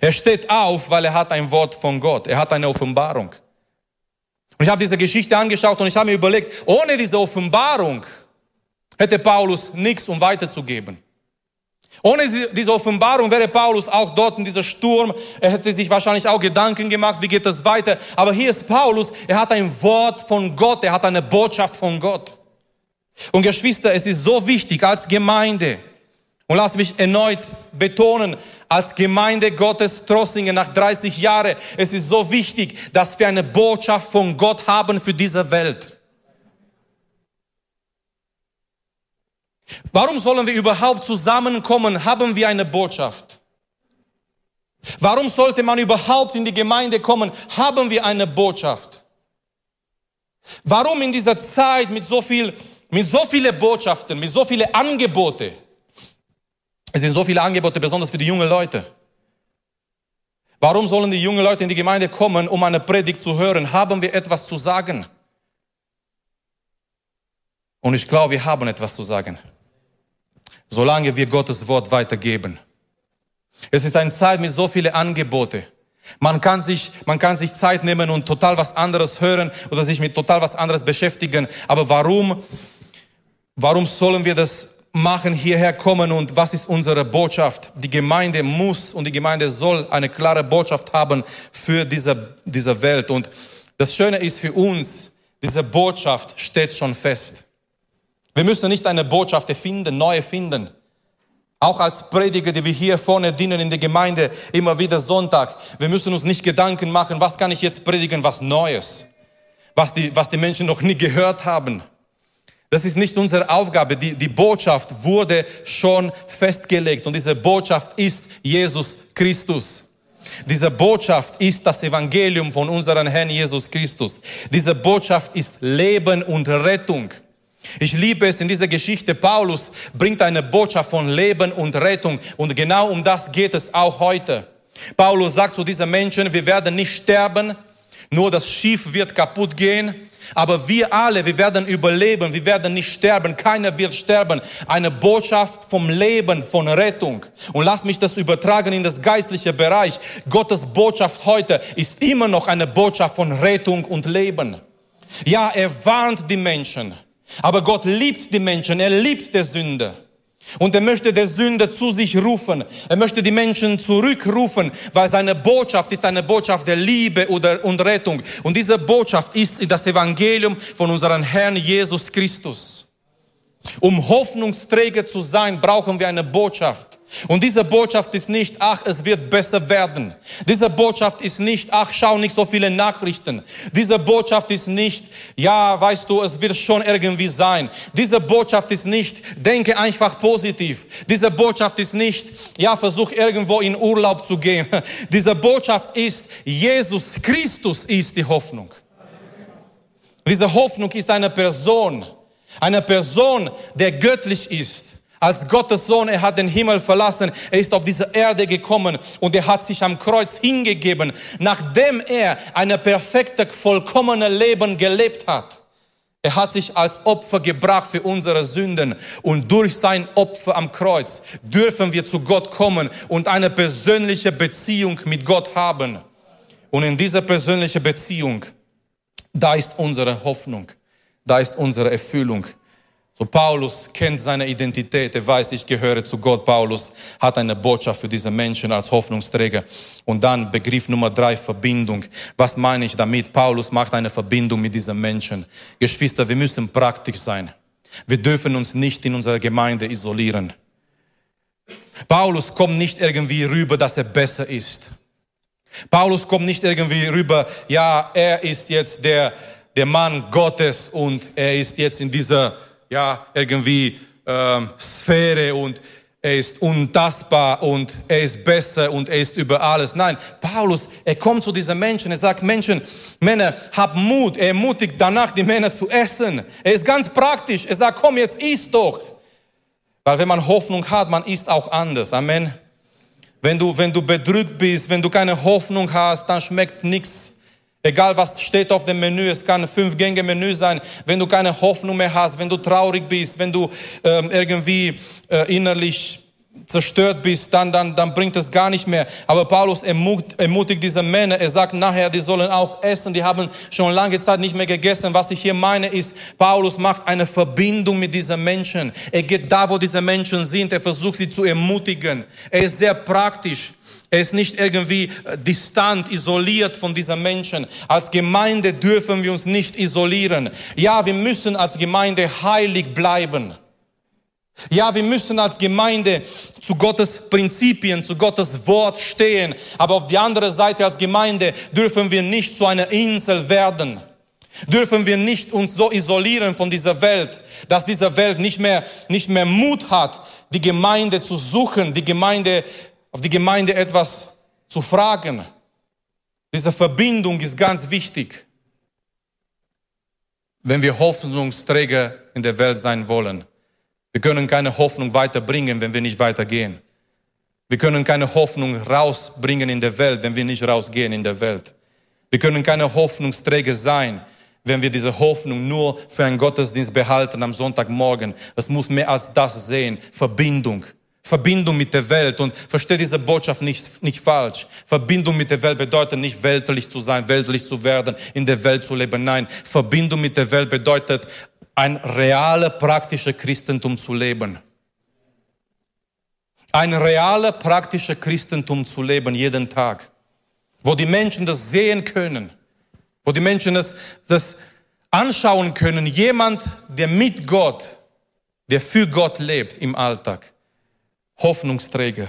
Er steht auf, weil er hat ein Wort von Gott. Er hat eine Offenbarung. Und ich habe diese Geschichte angeschaut und ich habe mir überlegt, ohne diese Offenbarung hätte Paulus nichts, um weiterzugeben. Ohne diese Offenbarung wäre Paulus auch dort in dieser Sturm. Er hätte sich wahrscheinlich auch Gedanken gemacht, wie geht das weiter. Aber hier ist Paulus, er hat ein Wort von Gott, er hat eine Botschaft von Gott. Und Geschwister, es ist so wichtig als Gemeinde, und lass mich erneut betonen, als Gemeinde Gottes Trossingen nach 30 Jahren, es ist so wichtig, dass wir eine Botschaft von Gott haben für diese Welt. Warum sollen wir überhaupt zusammenkommen? Haben wir eine Botschaft? Warum sollte man überhaupt in die Gemeinde kommen? Haben wir eine Botschaft? Warum in dieser Zeit mit so viel mit so vielen Botschaften, mit so vielen Angebote. Es sind so viele Angebote, besonders für die jungen Leute. Warum sollen die jungen Leute in die Gemeinde kommen, um eine Predigt zu hören? Haben wir etwas zu sagen? Und ich glaube, wir haben etwas zu sagen. Solange wir Gottes Wort weitergeben. Es ist eine Zeit mit so vielen Angebote. Man kann sich, man kann sich Zeit nehmen und total was anderes hören oder sich mit total was anderes beschäftigen. Aber warum Warum sollen wir das machen, hierher kommen und was ist unsere Botschaft? Die Gemeinde muss und die Gemeinde soll eine klare Botschaft haben für diese, diese Welt. Und das Schöne ist für uns, diese Botschaft steht schon fest. Wir müssen nicht eine Botschaft erfinden, neu erfinden. Auch als Prediger, die wir hier vorne dienen in der Gemeinde, immer wieder Sonntag. Wir müssen uns nicht Gedanken machen, was kann ich jetzt predigen, was Neues, was die, was die Menschen noch nie gehört haben. Das ist nicht unsere Aufgabe. Die, die Botschaft wurde schon festgelegt und diese Botschaft ist Jesus Christus. Diese Botschaft ist das Evangelium von unserem Herrn Jesus Christus. Diese Botschaft ist Leben und Rettung. Ich liebe es in dieser Geschichte. Paulus bringt eine Botschaft von Leben und Rettung. Und genau um das geht es auch heute. Paulus sagt zu diesen Menschen, wir werden nicht sterben, nur das Schiff wird kaputt gehen. Aber wir alle, wir werden überleben, wir werden nicht sterben, keiner wird sterben. Eine Botschaft vom Leben, von Rettung. Und lass mich das übertragen in das geistliche Bereich. Gottes Botschaft heute ist immer noch eine Botschaft von Rettung und Leben. Ja, er warnt die Menschen. Aber Gott liebt die Menschen, er liebt die Sünde. Und er möchte der Sünde zu sich rufen. Er möchte die Menschen zurückrufen, weil seine Botschaft ist eine Botschaft der Liebe und Rettung. Und diese Botschaft ist das Evangelium von unserem Herrn Jesus Christus. Um Hoffnungsträger zu sein, brauchen wir eine Botschaft. Und diese Botschaft ist nicht, ach, es wird besser werden. Diese Botschaft ist nicht, ach, schau nicht so viele Nachrichten. Diese Botschaft ist nicht, ja, weißt du, es wird schon irgendwie sein. Diese Botschaft ist nicht, denke einfach positiv. Diese Botschaft ist nicht, ja, versuch irgendwo in Urlaub zu gehen. Diese Botschaft ist, Jesus Christus ist die Hoffnung. Diese Hoffnung ist eine Person. Eine Person, der göttlich ist. Als Gottes Sohn, er hat den Himmel verlassen, er ist auf diese Erde gekommen und er hat sich am Kreuz hingegeben, nachdem er ein perfektes, vollkommenes Leben gelebt hat. Er hat sich als Opfer gebracht für unsere Sünden und durch sein Opfer am Kreuz dürfen wir zu Gott kommen und eine persönliche Beziehung mit Gott haben. Und in dieser persönlichen Beziehung, da ist unsere Hoffnung. Da ist unsere Erfüllung. So Paulus kennt seine Identität, er weiß, ich gehöre zu Gott. Paulus hat eine Botschaft für diese Menschen als Hoffnungsträger. Und dann Begriff Nummer drei, Verbindung. Was meine ich damit? Paulus macht eine Verbindung mit diesen Menschen. Geschwister, wir müssen praktisch sein. Wir dürfen uns nicht in unserer Gemeinde isolieren. Paulus kommt nicht irgendwie rüber, dass er besser ist. Paulus kommt nicht irgendwie rüber, ja, er ist jetzt der, der Mann Gottes und er ist jetzt in dieser, ja, irgendwie ähm, Sphäre und er ist untastbar und er ist besser und er ist über alles. Nein, Paulus, er kommt zu diesen Menschen, er sagt, Menschen, Männer, habt Mut. Er ermutigt danach, die Männer zu essen. Er ist ganz praktisch. Er sagt, komm, jetzt isst doch. Weil wenn man Hoffnung hat, man isst auch anders. Amen. Wenn du, wenn du bedrückt bist, wenn du keine Hoffnung hast, dann schmeckt nichts Egal was steht auf dem Menü, es kann ein Fünf-Gänge-Menü sein. Wenn du keine Hoffnung mehr hast, wenn du traurig bist, wenn du ähm, irgendwie äh, innerlich zerstört bist, dann, dann, dann bringt es gar nicht mehr. Aber Paulus ermutigt, ermutigt diese Männer. Er sagt nachher, die sollen auch essen. Die haben schon lange Zeit nicht mehr gegessen. Was ich hier meine ist, Paulus macht eine Verbindung mit diesen Menschen. Er geht da, wo diese Menschen sind. Er versucht sie zu ermutigen. Er ist sehr praktisch. Er ist nicht irgendwie äh, distant, isoliert von diesen Menschen. Als Gemeinde dürfen wir uns nicht isolieren. Ja, wir müssen als Gemeinde heilig bleiben. Ja, wir müssen als Gemeinde zu Gottes Prinzipien, zu Gottes Wort stehen. Aber auf die andere Seite als Gemeinde dürfen wir nicht zu einer Insel werden. Dürfen wir nicht uns so isolieren von dieser Welt, dass diese Welt nicht mehr, nicht mehr Mut hat, die Gemeinde zu suchen, die Gemeinde auf die Gemeinde etwas zu fragen. Diese Verbindung ist ganz wichtig, wenn wir Hoffnungsträger in der Welt sein wollen. Wir können keine Hoffnung weiterbringen, wenn wir nicht weitergehen. Wir können keine Hoffnung rausbringen in der Welt, wenn wir nicht rausgehen in der Welt. Wir können keine Hoffnungsträger sein, wenn wir diese Hoffnung nur für einen Gottesdienst behalten am Sonntagmorgen. Es muss mehr als das sehen. Verbindung. Verbindung mit der Welt und verstehe diese Botschaft nicht, nicht falsch. Verbindung mit der Welt bedeutet nicht weltlich zu sein, weltlich zu werden, in der Welt zu leben. Nein, Verbindung mit der Welt bedeutet ein reale, praktisches Christentum zu leben. Ein reale, praktisches Christentum zu leben, jeden Tag. Wo die Menschen das sehen können. Wo die Menschen das, das anschauen können. Jemand, der mit Gott, der für Gott lebt im Alltag. Hoffnungsträger.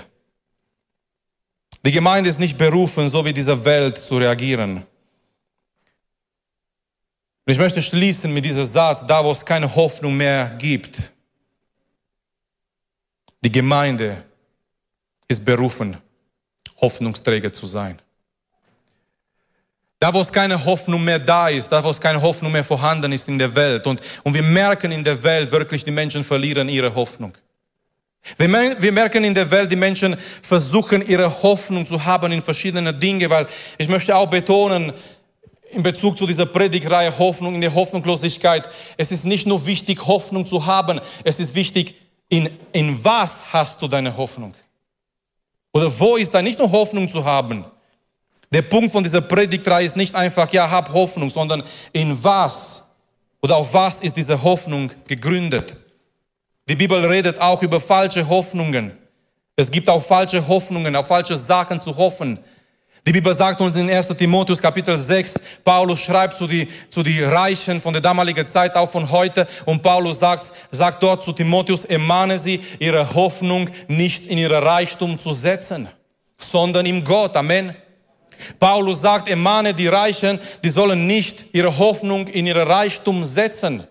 Die Gemeinde ist nicht berufen, so wie diese Welt zu reagieren. Und ich möchte schließen mit diesem Satz, da wo es keine Hoffnung mehr gibt. Die Gemeinde ist berufen, Hoffnungsträger zu sein. Da, wo es keine Hoffnung mehr da ist, da, wo es keine Hoffnung mehr vorhanden ist in der Welt. Und, und wir merken in der Welt wirklich, die Menschen verlieren ihre Hoffnung. Wir, merken in der Welt, die Menschen versuchen, ihre Hoffnung zu haben in verschiedene Dinge, weil ich möchte auch betonen, in Bezug zu dieser Predigreihe Hoffnung in der Hoffnungslosigkeit, es ist nicht nur wichtig, Hoffnung zu haben, es ist wichtig, in, in was hast du deine Hoffnung? Oder wo ist da nicht nur Hoffnung zu haben? Der Punkt von dieser Predigtreihe ist nicht einfach, ja, hab Hoffnung, sondern in was oder auf was ist diese Hoffnung gegründet? Die Bibel redet auch über falsche Hoffnungen. Es gibt auch falsche Hoffnungen, auf falsche Sachen zu hoffen. Die Bibel sagt uns in 1. Timotheus Kapitel 6, Paulus schreibt zu die, zu die Reichen von der damaligen Zeit, auch von heute, und Paulus sagt, sagt dort zu Timotheus, ermahne sie, ihre Hoffnung nicht in ihre Reichtum zu setzen, sondern im Gott. Amen. Paulus sagt, ermahne die Reichen, die sollen nicht ihre Hoffnung in ihre Reichtum setzen.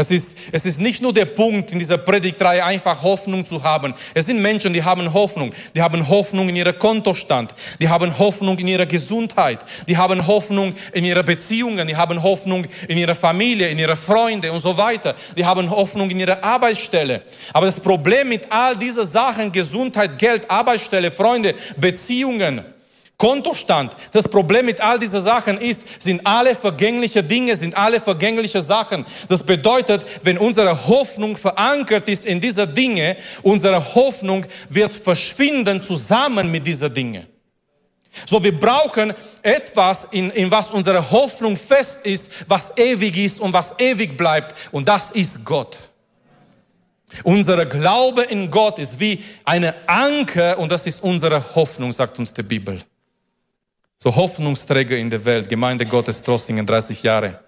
Es ist, es ist nicht nur der Punkt in dieser Predigtreihe, einfach Hoffnung zu haben. Es sind Menschen, die haben Hoffnung. Die haben Hoffnung in ihrem Kontostand. Die haben Hoffnung in ihrer Gesundheit. Die haben Hoffnung in ihre Beziehungen. Die haben Hoffnung in ihrer Familie, in ihre Freunde und so weiter. Die haben Hoffnung in ihrer Arbeitsstelle. Aber das Problem mit all diesen Sachen, Gesundheit, Geld, Arbeitsstelle, Freunde, Beziehungen, Kontostand. Das Problem mit all diesen Sachen ist, sind alle vergängliche Dinge, sind alle vergängliche Sachen. Das bedeutet, wenn unsere Hoffnung verankert ist in diese Dinge, unsere Hoffnung wird verschwinden zusammen mit dieser Dinge. So, wir brauchen etwas, in, in was unsere Hoffnung fest ist, was ewig ist und was ewig bleibt. Und das ist Gott. Unser Glaube in Gott ist wie eine Anker und das ist unsere Hoffnung, sagt uns die Bibel so Hoffnungsträger in der Welt, Gemeinde Gottes Trossingen, 30 Jahre.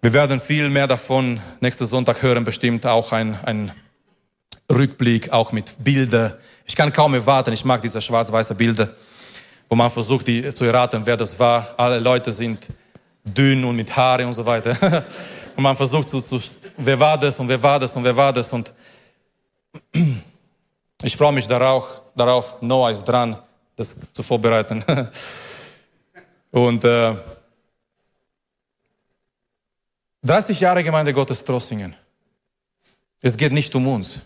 Wir werden viel mehr davon nächsten Sonntag hören, bestimmt auch ein, ein Rückblick, auch mit Bilder. Ich kann kaum erwarten, ich mag diese schwarz-weiße Bilder, wo man versucht, die zu erraten, wer das war. Alle Leute sind dünn und mit Haare und so weiter. Und man versucht zu, zu, wer war das und wer war das und wer war das und ich freue mich darauf, darauf, Noah ist dran, das zu vorbereiten. Und äh, 30 Jahre Gemeinde Gottes Trossingen. Es geht nicht um uns.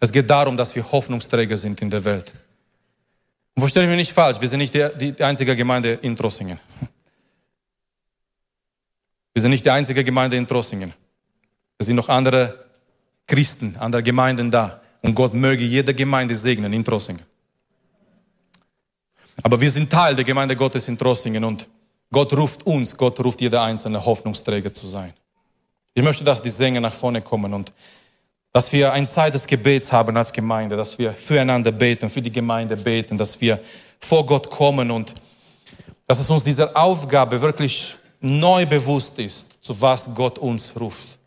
Es geht darum, dass wir Hoffnungsträger sind in der Welt. Und verstehe mich nicht falsch, wir sind nicht die, die einzige Gemeinde in Trossingen. Wir sind nicht die einzige Gemeinde in Trossingen. Es sind noch andere Christen, andere Gemeinden da. Und Gott möge jede Gemeinde segnen in Trossingen. Aber wir sind Teil der Gemeinde Gottes in Trossingen und Gott ruft uns, Gott ruft jeder einzelne Hoffnungsträger zu sein. Ich möchte, dass die Sänger nach vorne kommen und dass wir eine Zeit des Gebets haben als Gemeinde, dass wir füreinander beten, für die Gemeinde beten, dass wir vor Gott kommen und dass es uns diese Aufgabe wirklich neu bewusst ist, zu was Gott uns ruft.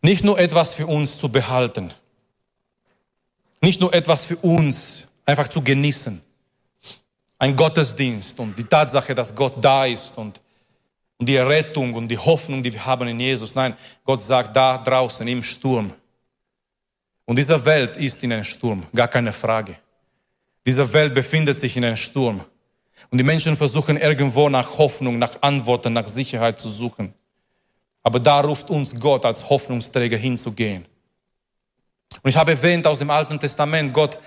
Nicht nur etwas für uns zu behalten, nicht nur etwas für uns einfach zu genießen. Ein Gottesdienst und die Tatsache, dass Gott da ist und, die Errettung und die Hoffnung, die wir haben in Jesus. Nein, Gott sagt da draußen im Sturm. Und diese Welt ist in einem Sturm, gar keine Frage. Diese Welt befindet sich in einem Sturm. Und die Menschen versuchen irgendwo nach Hoffnung, nach Antworten, nach Sicherheit zu suchen. Aber da ruft uns Gott als Hoffnungsträger hinzugehen. Und ich habe erwähnt aus dem Alten Testament, Gott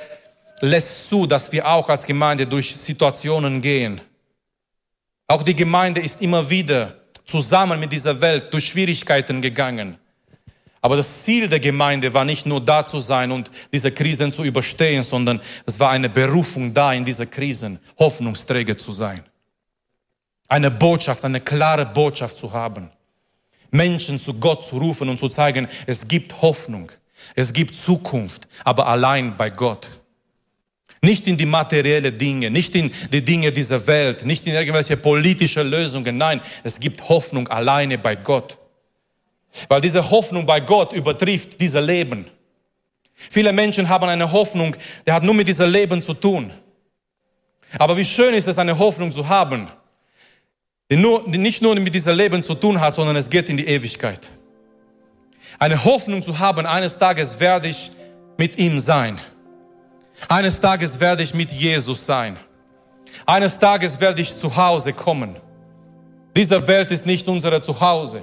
lässt zu, dass wir auch als Gemeinde durch Situationen gehen. Auch die Gemeinde ist immer wieder zusammen mit dieser Welt durch Schwierigkeiten gegangen. Aber das Ziel der Gemeinde war nicht nur da zu sein und diese Krisen zu überstehen, sondern es war eine Berufung da, in dieser Krisen Hoffnungsträger zu sein. Eine Botschaft, eine klare Botschaft zu haben. Menschen zu Gott zu rufen und zu zeigen, es gibt Hoffnung. Es gibt Zukunft, aber allein bei Gott. Nicht in die materielle Dinge, nicht in die Dinge dieser Welt, nicht in irgendwelche politische Lösungen. Nein, es gibt Hoffnung alleine bei Gott. Weil diese Hoffnung bei Gott übertrifft dieses Leben. Viele Menschen haben eine Hoffnung, die hat nur mit diesem Leben zu tun. Aber wie schön ist es, eine Hoffnung zu haben, die, nur, die nicht nur mit diesem Leben zu tun hat, sondern es geht in die Ewigkeit eine Hoffnung zu haben, eines Tages werde ich mit ihm sein. Eines Tages werde ich mit Jesus sein. Eines Tages werde ich zu Hause kommen. Diese Welt ist nicht unser Zuhause.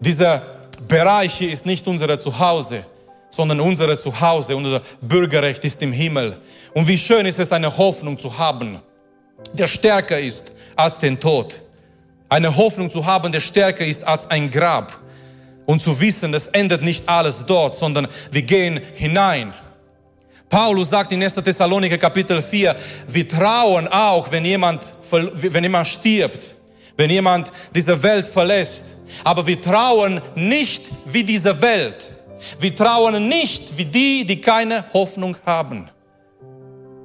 Dieser Bereich hier ist nicht unser Zuhause, sondern unser Zuhause, unser Bürgerrecht ist im Himmel. Und wie schön ist es, eine Hoffnung zu haben, der stärker ist als den Tod. Eine Hoffnung zu haben, der stärker ist als ein Grab. Und zu wissen, es endet nicht alles dort, sondern wir gehen hinein. Paulus sagt in 1. Thessaloniker Kapitel 4, wir trauen auch, wenn jemand, wenn jemand stirbt, wenn jemand diese Welt verlässt. Aber wir trauen nicht wie diese Welt. Wir trauen nicht wie die, die keine Hoffnung haben.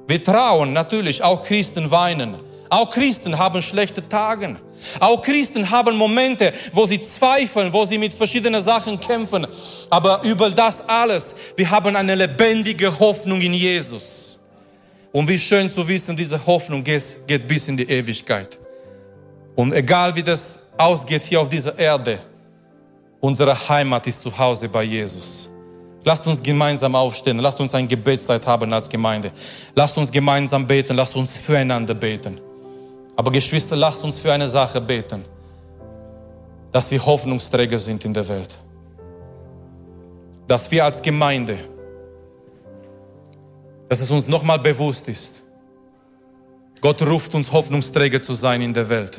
Wir trauen natürlich, auch Christen weinen. Auch Christen haben schlechte Tage. Auch Christen haben Momente, wo sie zweifeln, wo sie mit verschiedenen Sachen kämpfen. Aber über das alles, wir haben eine lebendige Hoffnung in Jesus. Und wie schön zu wissen, diese Hoffnung geht, geht bis in die Ewigkeit. Und egal wie das ausgeht hier auf dieser Erde, unsere Heimat ist zu Hause bei Jesus. Lasst uns gemeinsam aufstehen. Lasst uns eine Gebetszeit haben als Gemeinde. Lasst uns gemeinsam beten. Lasst uns füreinander beten. Aber Geschwister, lasst uns für eine Sache beten, dass wir Hoffnungsträger sind in der Welt. Dass wir als Gemeinde, dass es uns nochmal bewusst ist, Gott ruft uns Hoffnungsträger zu sein in der Welt.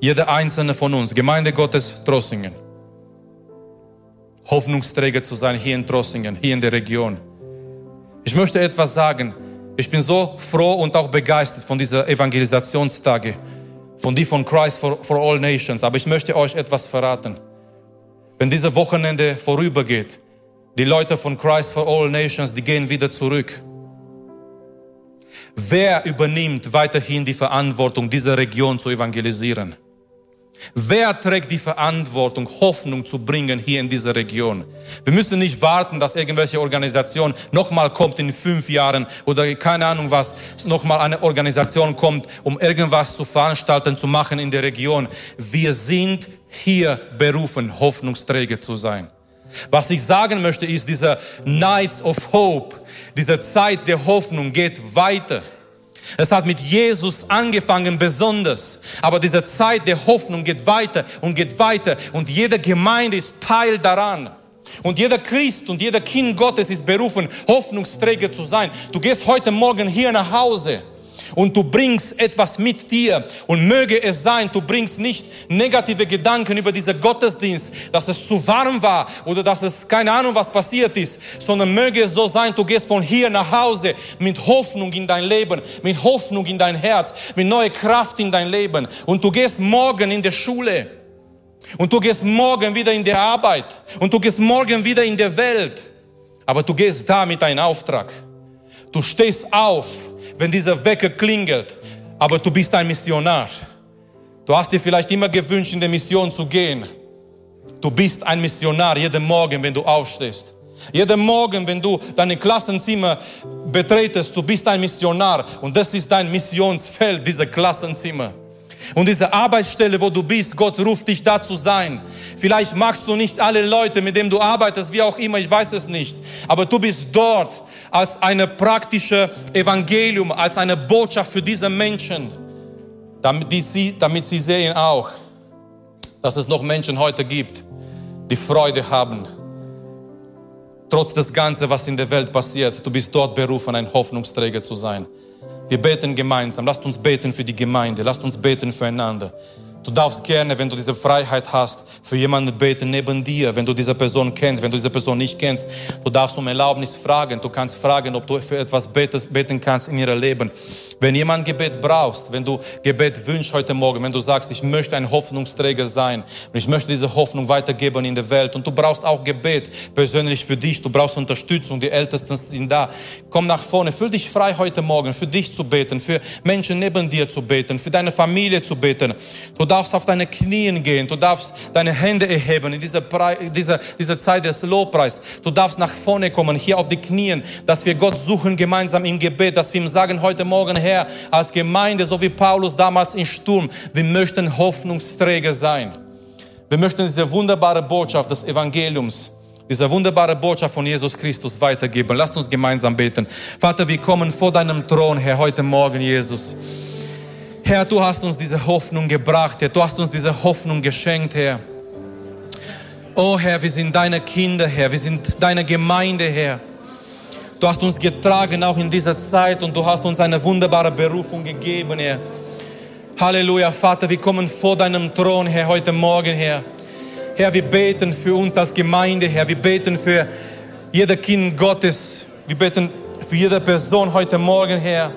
Jeder einzelne von uns, Gemeinde Gottes Trossingen, Hoffnungsträger zu sein hier in Trossingen, hier in der Region. Ich möchte etwas sagen, ich bin so froh und auch begeistert von dieser Evangelisationstage, von die von Christ for, for All Nations. Aber ich möchte euch etwas verraten. Wenn diese Wochenende vorübergeht, die Leute von Christ for All Nations, die gehen wieder zurück. Wer übernimmt weiterhin die Verantwortung, diese Region zu evangelisieren? Wer trägt die Verantwortung, Hoffnung zu bringen hier in dieser Region? Wir müssen nicht warten, dass irgendwelche Organisation nochmal kommt in fünf Jahren oder keine Ahnung was, nochmal eine Organisation kommt, um irgendwas zu veranstalten, zu machen in der Region. Wir sind hier berufen, Hoffnungsträger zu sein. Was ich sagen möchte, ist, dieser Nights of Hope, diese Zeit der Hoffnung geht weiter. Es hat mit Jesus angefangen besonders, aber diese Zeit der Hoffnung geht weiter und geht weiter und jede Gemeinde ist Teil daran. Und jeder Christ und jeder Kind Gottes ist berufen, Hoffnungsträger zu sein. Du gehst heute Morgen hier nach Hause und du bringst etwas mit dir. Und möge es sein, du bringst nicht negative Gedanken über diesen Gottesdienst, dass es zu warm war oder dass es keine Ahnung was passiert ist, sondern möge es so sein, du gehst von hier nach Hause mit Hoffnung in dein Leben, mit Hoffnung in dein Herz, mit neuer Kraft in dein Leben. Und du gehst morgen in der Schule. Und du gehst morgen wieder in der Arbeit. Und du gehst morgen wieder in der Welt, aber du gehst da mit einem Auftrag. Du stehst auf wenn dieser Wecker klingelt, aber du bist ein Missionar. Du hast dir vielleicht immer gewünscht, in der Mission zu gehen. Du bist ein Missionar jeden Morgen, wenn du aufstehst. Jeden Morgen, wenn du deine Klassenzimmer betretest, du bist ein Missionar. Und das ist dein Missionsfeld, diese Klassenzimmer. Und diese Arbeitsstelle, wo du bist, Gott ruft dich da zu sein. Vielleicht magst du nicht alle Leute, mit denen du arbeitest, wie auch immer, ich weiß es nicht. Aber du bist dort als eine praktische Evangelium, als eine Botschaft für diese Menschen, damit, sie, damit sie sehen auch, dass es noch Menschen heute gibt, die Freude haben. Trotz des Ganzen, was in der Welt passiert, du bist dort berufen, ein Hoffnungsträger zu sein. Wir beten gemeinsam. Lasst uns beten für die Gemeinde. Lasst uns beten füreinander. Du darfst gerne, wenn du diese Freiheit hast, für jemanden beten neben dir, wenn du diese Person kennst, wenn du diese Person nicht kennst. Du darfst um Erlaubnis fragen. Du kannst fragen, ob du für etwas beten kannst in ihrem Leben. Wenn jemand Gebet brauchst, wenn du Gebet wünschst heute Morgen, wenn du sagst, ich möchte ein Hoffnungsträger sein und ich möchte diese Hoffnung weitergeben in der Welt und du brauchst auch Gebet persönlich für dich, du brauchst Unterstützung, die Ältesten sind da. Komm nach vorne, fühl dich frei heute Morgen, für dich zu beten, für Menschen neben dir zu beten, für deine Familie zu beten. Du darfst auf deine Knien gehen, du darfst deine Hände erheben in dieser, dieser, dieser Zeit des Lobpreis. Du darfst nach vorne kommen, hier auf die Knien, dass wir Gott suchen gemeinsam im Gebet, dass wir ihm sagen heute Morgen, Herr, Herr, als Gemeinde, so wie Paulus damals im Sturm, wir möchten Hoffnungsträger sein. Wir möchten diese wunderbare Botschaft des Evangeliums diese wunderbare Botschaft von Jesus Christus weitergeben. Lasst uns gemeinsam beten. Vater, wir kommen vor deinem Thron, Herr, heute Morgen, Jesus. Herr, du hast uns diese Hoffnung gebracht, Herr. Du hast uns diese Hoffnung geschenkt, Herr. Oh Herr, wir sind deine Kinder, Herr. Wir sind deine Gemeinde, Herr. Du hast uns getragen, auch in dieser Zeit, und du hast uns eine wunderbare Berufung gegeben, Herr. Halleluja, Vater, wir kommen vor deinem Thron, Herr, heute Morgen, Herr. Herr, wir beten für uns als Gemeinde, Herr. Wir beten für jeder Kind Gottes. Wir beten für jede Person heute Morgen, Herr.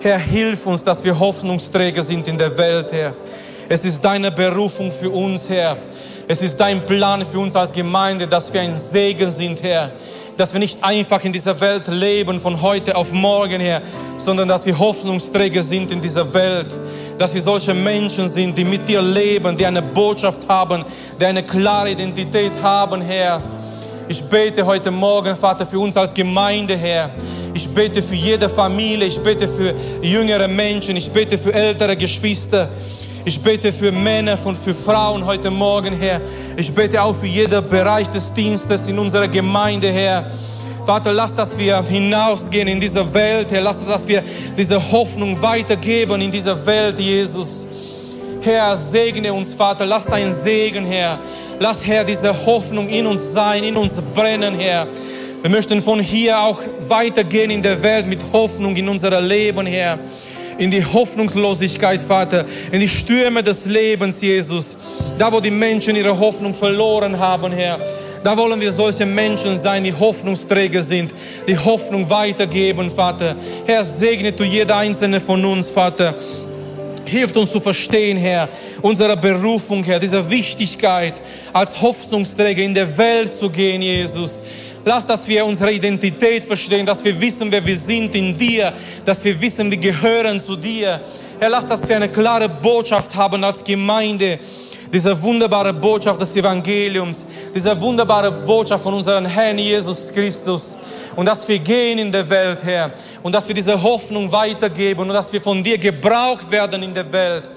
Herr, hilf uns, dass wir Hoffnungsträger sind in der Welt, Herr. Es ist deine Berufung für uns, Herr. Es ist dein Plan für uns als Gemeinde, dass wir ein Segen sind, Herr. Dass wir nicht einfach in dieser Welt leben von heute auf morgen, Herr, sondern dass wir Hoffnungsträger sind in dieser Welt dass wir solche Menschen sind, die mit dir leben, die eine Botschaft haben, die eine klare Identität haben, Herr. Ich bete heute Morgen, Vater, für uns als Gemeinde, Herr. Ich bete für jede Familie, ich bete für jüngere Menschen, ich bete für ältere Geschwister. Ich bete für Männer und für Frauen heute Morgen, Herr. Ich bete auch für jeden Bereich des Dienstes in unserer Gemeinde, Herr. Vater, lass, dass wir hinausgehen in diese Welt, Herr. Lass, dass wir diese Hoffnung weitergeben in dieser Welt, Jesus. Herr, segne uns, Vater. Lass deinen Segen, Herr. Lass, Herr, diese Hoffnung in uns sein, in uns brennen, Herr. Wir möchten von hier auch weitergehen in der Welt mit Hoffnung in unser Leben, Herr. In die Hoffnungslosigkeit, Vater. In die Stürme des Lebens, Jesus. Da, wo die Menschen ihre Hoffnung verloren haben, Herr. Da wollen wir solche Menschen sein, die Hoffnungsträger sind, die Hoffnung weitergeben, Vater. Herr, segne du jeder einzelne von uns, Vater. Hilft uns zu verstehen, Herr, unsere Berufung, Herr, diese Wichtigkeit, als Hoffnungsträger in der Welt zu gehen, Jesus. Lass, dass wir unsere Identität verstehen, dass wir wissen, wer wir sind in dir, dass wir wissen, wir gehören zu dir. Herr, lass, dass wir eine klare Botschaft haben als Gemeinde diese wunderbare Botschaft des Evangeliums, diese wunderbare Botschaft von unserem Herrn Jesus Christus. Und dass wir gehen in der Welt, Herr. Und dass wir diese Hoffnung weitergeben und dass wir von dir gebraucht werden in der Welt.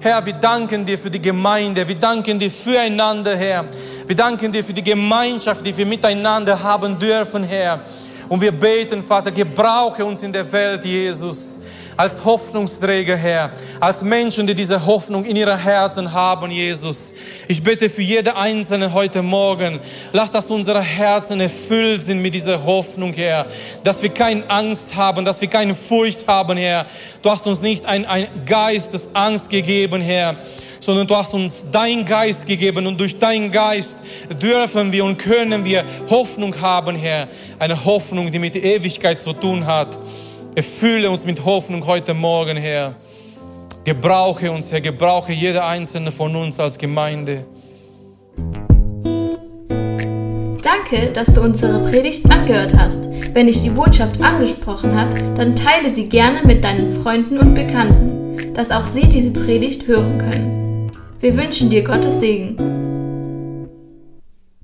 Herr, wir danken dir für die Gemeinde. Wir danken dir füreinander, Herr. Wir danken dir für die Gemeinschaft, die wir miteinander haben dürfen, Herr. Und wir beten, Vater, gebrauche uns in der Welt, Jesus als Hoffnungsträger, Herr, als Menschen, die diese Hoffnung in ihren Herzen haben, Jesus. Ich bitte für jede Einzelne heute Morgen, lass, dass unsere Herzen erfüllt sind mit dieser Hoffnung, Herr, dass wir keine Angst haben, dass wir keine Furcht haben, Herr. Du hast uns nicht ein, Geist des Angst gegeben, Herr, sondern du hast uns dein Geist gegeben und durch deinen Geist dürfen wir und können wir Hoffnung haben, Herr. Eine Hoffnung, die mit Ewigkeit zu tun hat. Erfülle uns mit Hoffnung heute Morgen, Herr. Gebrauche uns, Herr, gebrauche jeder einzelne von uns als Gemeinde. Danke, dass du unsere Predigt angehört hast. Wenn dich die Botschaft angesprochen hat, dann teile sie gerne mit deinen Freunden und Bekannten, dass auch sie diese Predigt hören können. Wir wünschen dir Gottes Segen.